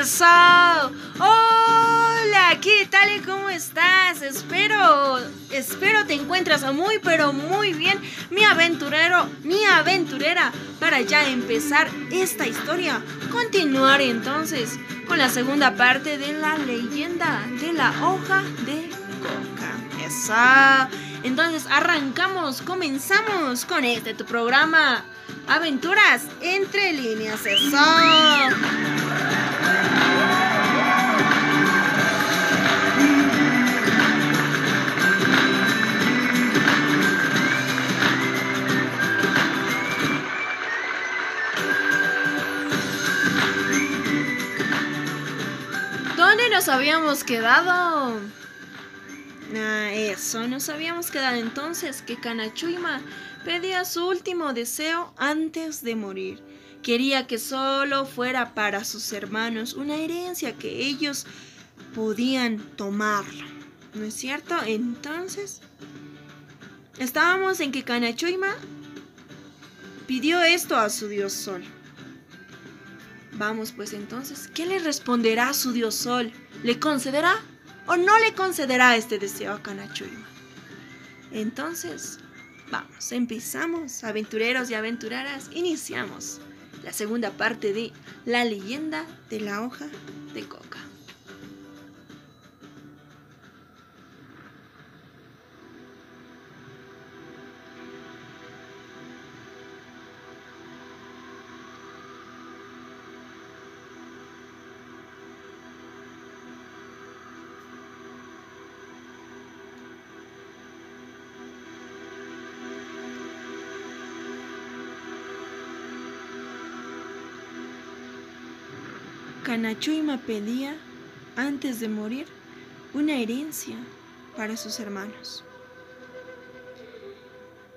Eso. Hola, ¿qué tal cómo estás? Espero, espero te encuentras muy pero muy bien, mi aventurero, mi aventurera, para ya empezar esta historia. Continuar entonces con la segunda parte de la leyenda de la hoja de coca. Eso. Entonces arrancamos, comenzamos con este tu programa. Aventuras entre líneas. Eso. Nos habíamos quedado? Ah, eso, nos habíamos quedado entonces que Kanachuima pedía su último deseo antes de morir. Quería que solo fuera para sus hermanos una herencia que ellos podían tomar. ¿No es cierto? Entonces, estábamos en que Kanachuima pidió esto a su dios sol. Vamos pues entonces, ¿qué le responderá su dios sol? ¿Le concederá o no le concederá este deseo a Kanachuima? Entonces, vamos, empezamos, aventureros y aventureras, iniciamos la segunda parte de La leyenda de la hoja de coca. Kanachuima pedía, antes de morir, una herencia para sus hermanos.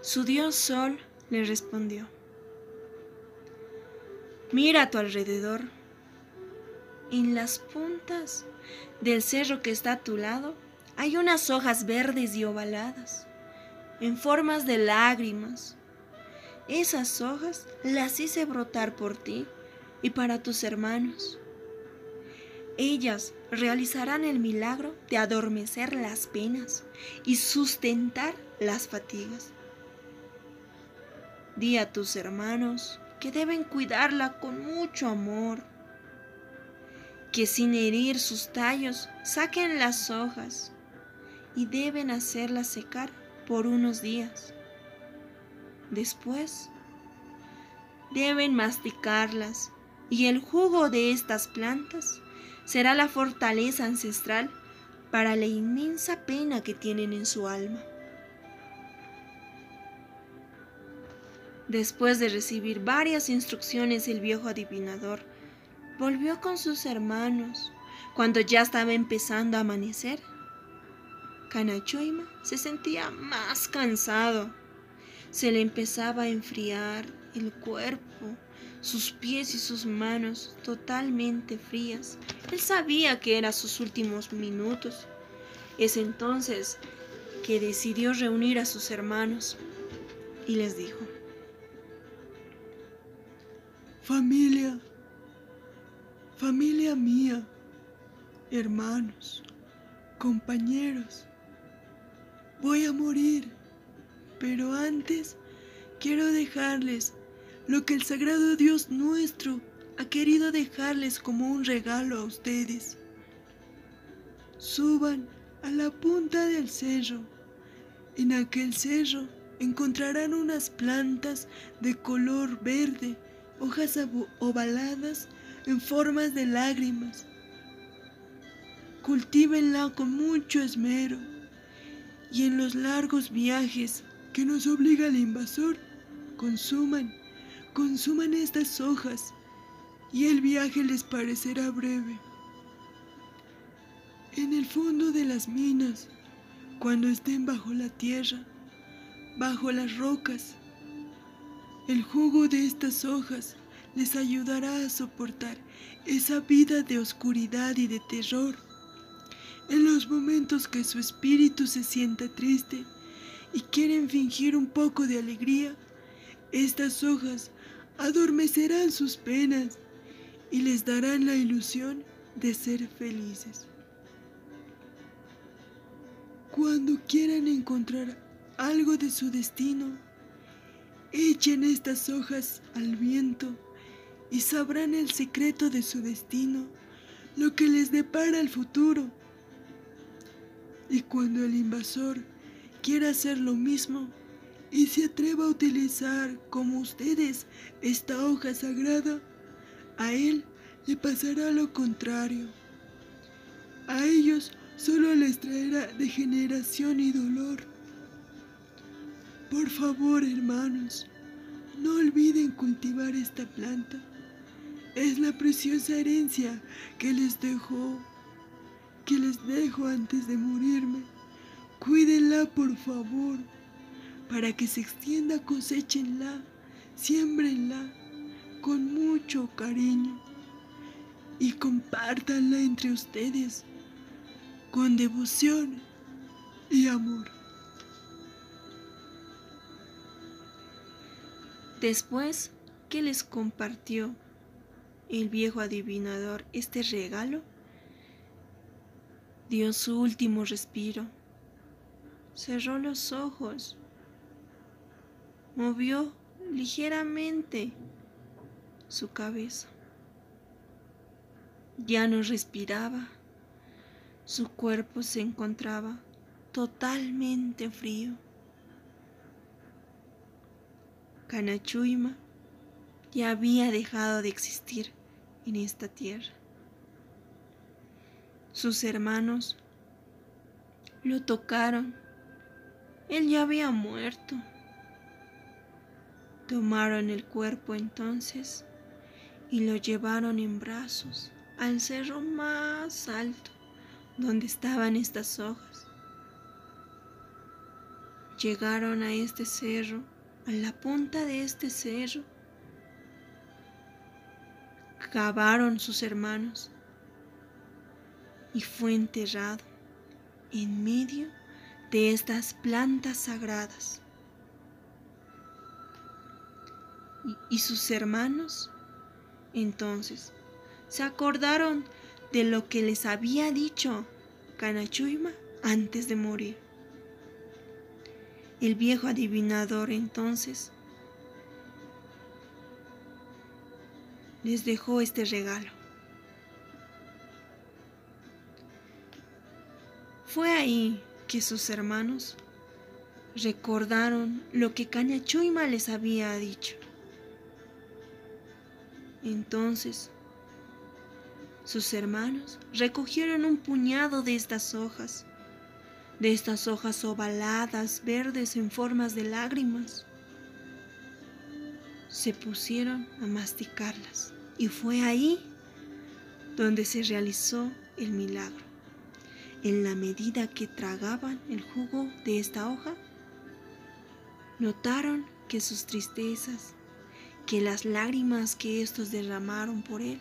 Su dios Sol le respondió, mira a tu alrededor, en las puntas del cerro que está a tu lado hay unas hojas verdes y ovaladas, en formas de lágrimas. Esas hojas las hice brotar por ti y para tus hermanos. Ellas realizarán el milagro de adormecer las penas y sustentar las fatigas. Di a tus hermanos que deben cuidarla con mucho amor, que sin herir sus tallos saquen las hojas y deben hacerla secar por unos días. Después, deben masticarlas y el jugo de estas plantas será la fortaleza ancestral para la inmensa pena que tienen en su alma. Después de recibir varias instrucciones, el viejo adivinador volvió con sus hermanos. Cuando ya estaba empezando a amanecer, Kanachoima se sentía más cansado. Se le empezaba a enfriar el cuerpo sus pies y sus manos totalmente frías. Él sabía que eran sus últimos minutos. Es entonces que decidió reunir a sus hermanos y les dijo, Familia, familia mía, hermanos, compañeros, voy a morir, pero antes quiero dejarles lo que el sagrado Dios nuestro ha querido dejarles como un regalo a ustedes. Suban a la punta del cerro. En aquel cerro encontrarán unas plantas de color verde, hojas ovaladas en formas de lágrimas. Cultívenla con mucho esmero y en los largos viajes que nos obliga el invasor, consuman consuman estas hojas y el viaje les parecerá breve. En el fondo de las minas, cuando estén bajo la tierra, bajo las rocas, el jugo de estas hojas les ayudará a soportar esa vida de oscuridad y de terror. En los momentos que su espíritu se sienta triste y quieren fingir un poco de alegría, estas hojas adormecerán sus penas y les darán la ilusión de ser felices. Cuando quieran encontrar algo de su destino, echen estas hojas al viento y sabrán el secreto de su destino, lo que les depara el futuro. Y cuando el invasor quiera hacer lo mismo y se atreva a utilizar como ustedes esta hoja sagrada, a él le pasará lo contrario. A ellos solo les traerá degeneración y dolor. Por favor, hermanos, no olviden cultivar esta planta. Es la preciosa herencia que les dejó, que les dejo antes de morirme. Cuídenla, por favor, para que se extienda, cosechenla, siembrenla con mucho cariño y compártanla entre ustedes con devoción y amor. Después que les compartió el viejo adivinador este regalo, dio su último respiro, cerró los ojos, movió ligeramente su cabeza. Ya no respiraba, su cuerpo se encontraba totalmente frío. Canachuima ya había dejado de existir en esta tierra. Sus hermanos lo tocaron. Él ya había muerto. Tomaron el cuerpo entonces y lo llevaron en brazos al cerro más alto donde estaban estas hojas. Llegaron a este cerro a la punta de este cerro cavaron sus hermanos y fue enterrado en medio de estas plantas sagradas. Y, sus hermanos entonces se acordaron de lo que les había dicho Canachuima antes de morir. El viejo adivinador entonces les dejó este regalo. Fue ahí que sus hermanos recordaron lo que Canachuima les había dicho. Entonces, sus hermanos recogieron un puñado de estas hojas de estas hojas ovaladas, verdes en formas de lágrimas. Se pusieron a masticarlas y fue ahí donde se realizó el milagro. En la medida que tragaban el jugo de esta hoja, notaron que sus tristezas, que las lágrimas que estos derramaron por él,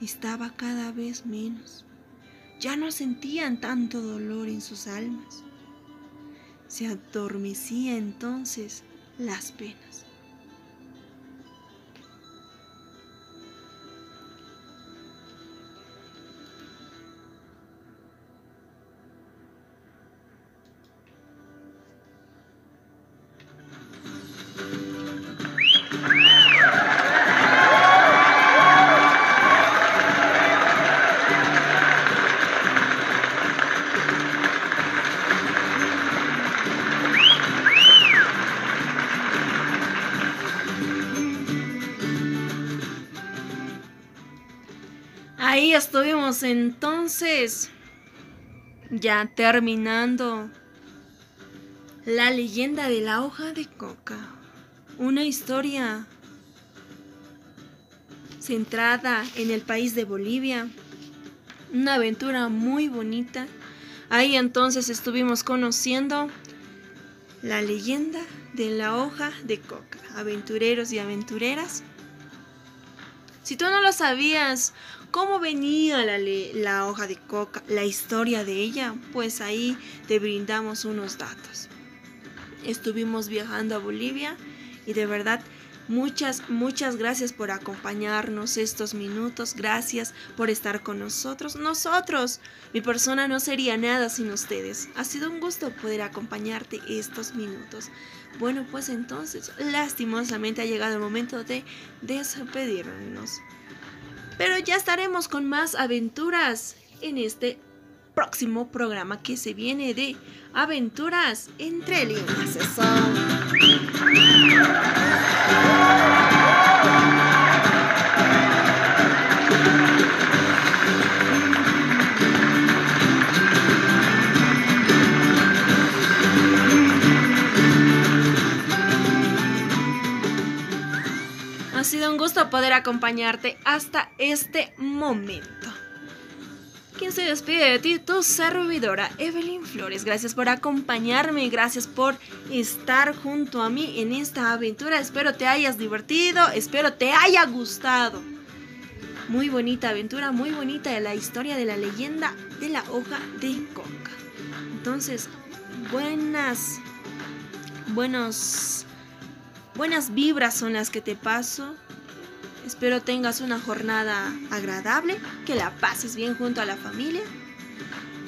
estaba cada vez menos ya no sentían tanto dolor en sus almas. Se adormecía entonces las penas. Ahí estuvimos entonces, ya terminando la leyenda de la hoja de coca. Una historia centrada en el país de Bolivia. Una aventura muy bonita. Ahí entonces estuvimos conociendo la leyenda de la hoja de coca. Aventureros y aventureras. Si tú no lo sabías, cómo venía la, hoja de coca, la historia de ella, pues ahí te brindamos unos datos. Estuvimos viajando a Bolivia y de verdad Muchas, muchas gracias por acompañarnos estos minutos. Gracias por estar con nosotros. Nosotros, mi persona no sería nada sin ustedes. Ha sido un gusto poder acompañarte estos minutos. Bueno, pues entonces, lastimosamente ha llegado el momento de despedirnos. Pero ya estaremos con más aventuras en este próximo programa que se viene de Aventuras entre líneas. Ha sido un gusto poder acompañarte hasta este momento. ¿Quién se despide de ti? Tu servidora, Evelyn Flores. Gracias por acompañarme, gracias por estar junto a mí en esta aventura. Espero te hayas divertido, espero te haya gustado. Muy bonita aventura, muy bonita la historia de la leyenda de la hoja de coca. Entonces, buenas, buenos Buenas vibras son las que te paso. Espero tengas una jornada agradable, que la pases bien junto a la familia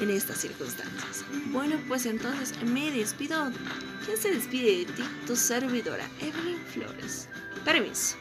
en estas circunstancias. Bueno, pues entonces me despido. ¿Quién se despide de ti? Tu servidora, Evelyn Flores. Permiso.